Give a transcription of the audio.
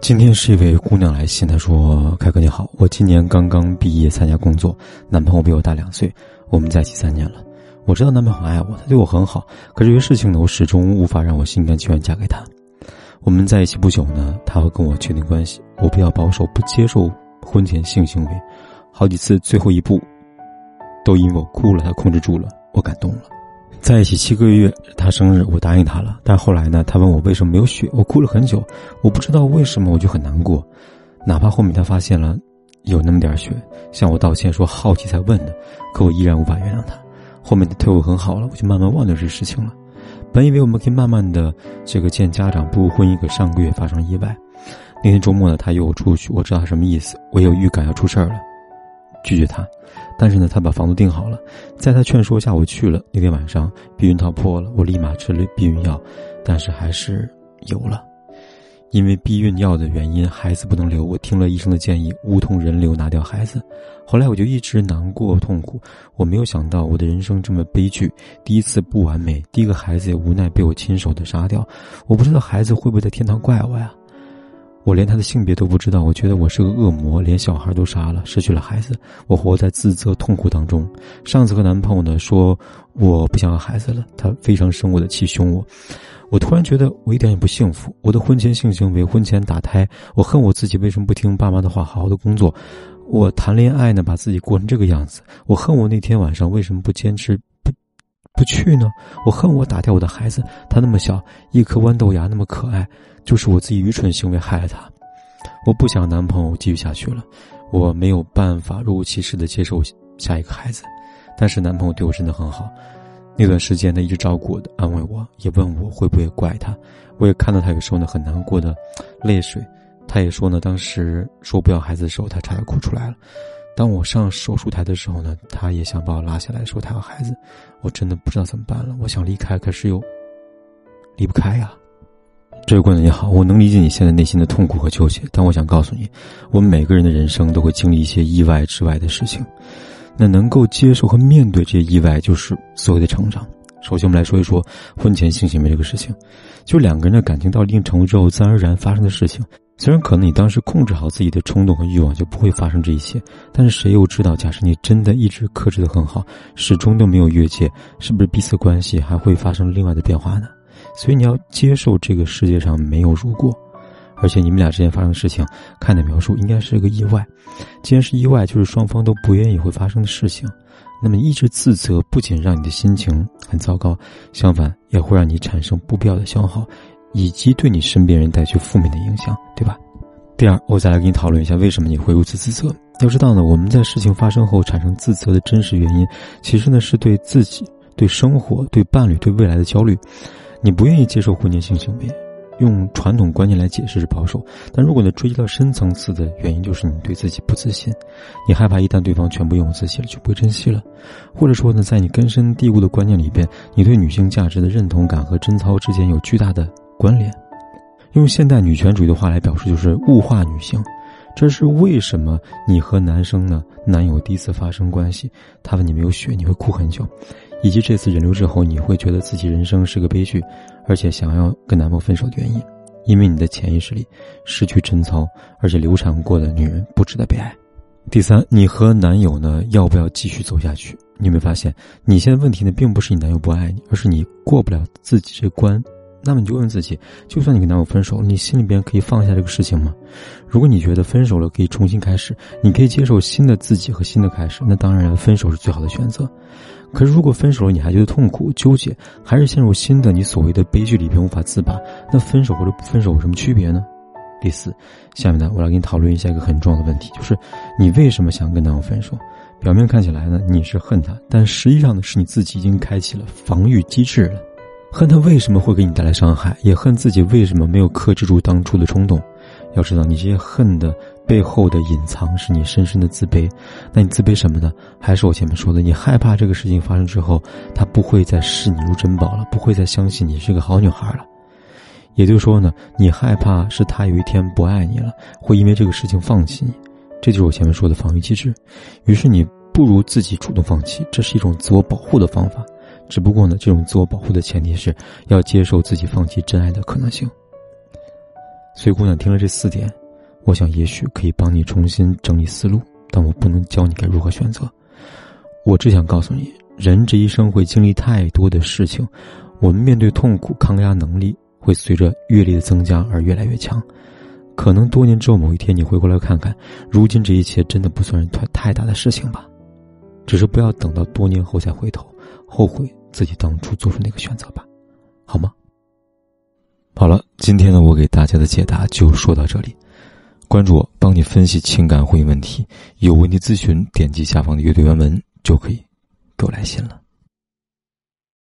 今天是一位姑娘来信，她说：“凯哥你好，我今年刚刚毕业参加工作，男朋友比我大两岁，我们在一起三年了。我知道男朋友很爱我，他对我很好，可这些事情呢，我始终无法让我心甘情愿嫁给他。我们在一起不久呢，他会跟我确定关系，我比较保守，不接受婚前性行为，好几次最后一步，都因为我哭了，他控制住了，我感动了。”在一起七个月，他生日我答应他了，但后来呢，他问我为什么没有血，我哭了很久，我不知道为什么，我就很难过，哪怕后面他发现了有那么点血，向我道歉说好奇才问的，可我依然无法原谅他。后面的对我很好了，我就慢慢忘掉这事情了。本以为我们可以慢慢的这个见家长步入婚姻，可上个月发生意外。那天周末呢，他约我出去，我知道他什么意思，我有预感要出事儿了。拒绝他，但是呢，他把房子订好了，在他劝说下，我去了。那天晚上，避孕套破了，我立马吃了避孕药，但是还是有了。因为避孕药的原因，孩子不能留。我听了医生的建议，无痛人流拿掉孩子。后来我就一直难过痛苦。我没有想到我的人生这么悲剧，第一次不完美，第一个孩子也无奈被我亲手的杀掉。我不知道孩子会不会在天堂怪我呀？我连他的性别都不知道，我觉得我是个恶魔，连小孩都杀了，失去了孩子，我活在自责痛苦当中。上次和男朋友呢说我不想要孩子了，他非常生我的气，凶我。我突然觉得我一点也不幸福。我的婚前性行为，婚前打胎，我恨我自己为什么不听爸妈的话，好好的工作。我谈恋爱呢，把自己过成这个样子。我恨我那天晚上为什么不坚持不去呢？我恨我打掉我的孩子，他那么小，一颗豌豆芽那么可爱。就是我自己愚蠢行为害了他，我不想男朋友继续下去了，我没有办法若无其事的接受下一个孩子，但是男朋友对我真的很好，那段时间他一直照顾我的，安慰我，也问我会不会怪他，我也看到他有时候呢很难过的 泪水，他也说呢当时说不要孩子的时候他差点哭出来了，当我上手术台的时候呢，他也想把我拉下来说他要孩子，我真的不知道怎么办了，我想离开，可是又离不开呀。这位观众你好，我能理解你现在内心的痛苦和纠结，但我想告诉你，我们每个人的人生都会经历一些意外之外的事情，那能够接受和面对这些意外，就是所谓的成长。首先，我们来说一说婚前性行为这个事情，就两个人的感情到一定程度之后，自然而然发生的事情。虽然可能你当时控制好自己的冲动和欲望，就不会发生这一切，但是谁又知道，假设你真的一直克制的很好，始终都没有越界，是不是彼此关系还会发生另外的变化呢？所以你要接受这个世界上没有如果，而且你们俩之间发生的事情，看的描述应该是一个意外。既然是意外，就是双方都不愿意会发生的事情。那么一直自责，不仅让你的心情很糟糕，相反也会让你产生不必要的消耗，以及对你身边人带去负面的影响，对吧？第二，我再来跟你讨论一下，为什么你会如此自责？要知道呢，我们在事情发生后产生自责的真实原因，其实呢是对自己、对生活、对伴侣、对未来的焦虑。你不愿意接受婚前性行为，用传统观念来解释是保守，但如果你追及到深层次的原因，就是你对自己不自信，你害怕一旦对方全部拥有自己了，就不会珍惜了，或者说呢，在你根深蒂固的观念里边，你对女性价值的认同感和贞操之间有巨大的关联。用现代女权主义的话来表示，就是物化女性。这是为什么？你和男生呢，男友第一次发生关系，他问你没有血，你会哭很久。以及这次人流之后，你会觉得自己人生是个悲剧，而且想要跟男朋友分手的原因，因为你的潜意识里失去贞操，而且流产过的女人不值得被爱。第三，你和男友呢要不要继续走下去？你有没有发现，你现在问题呢并不是你男友不爱你，而是你过不了自己这关。那么你就问自己，就算你跟男友分手，你心里边可以放下这个事情吗？如果你觉得分手了可以重新开始，你可以接受新的自己和新的开始，那当然分手是最好的选择。可是，如果分手了你还觉得痛苦、纠结，还是陷入新的你所谓的悲剧里边无法自拔，那分手或者不分手有什么区别呢？第四，下面呢，我来跟你讨论一下一个很重要的问题，就是你为什么想跟男友分手？表面看起来呢，你是恨他，但实际上呢，是你自己已经开启了防御机制了，恨他为什么会给你带来伤害，也恨自己为什么没有克制住当初的冲动。要知道，你这些恨的背后的隐藏是你深深的自卑。那你自卑什么呢？还是我前面说的，你害怕这个事情发生之后，他不会再视你如珍宝了，不会再相信你是个好女孩了。也就是说呢，你害怕是他有一天不爱你了，会因为这个事情放弃你。这就是我前面说的防御机制。于是你不如自己主动放弃，这是一种自我保护的方法。只不过呢，这种自我保护的前提是要接受自己放弃真爱的可能性。所以姑娘听了这四点，我想也许可以帮你重新整理思路，但我不能教你该如何选择。我只想告诉你，人这一生会经历太多的事情，我们面对痛苦抗压能力会随着阅历的增加而越来越强。可能多年之后某一天你回过来看看，如今这一切真的不算是太太大的事情吧。只是不要等到多年后再回头，后悔自己当初做出那个选择吧，好吗？好了，今天呢，我给大家的解答就说到这里。关注我，帮你分析情感婚姻问题。有问题咨询，点击下方的阅读原文就可以给我来信了。